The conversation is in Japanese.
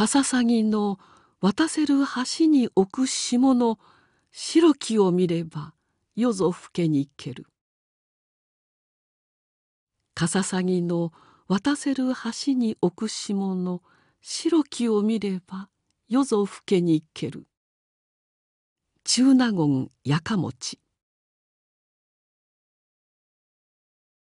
かささぎの渡せる橋に置く霜の白きを見れば夜ぞ更けにける。かささぎの渡せる橋に置く霜の白きを見れば夜ぞ更けにける。中納言やかもち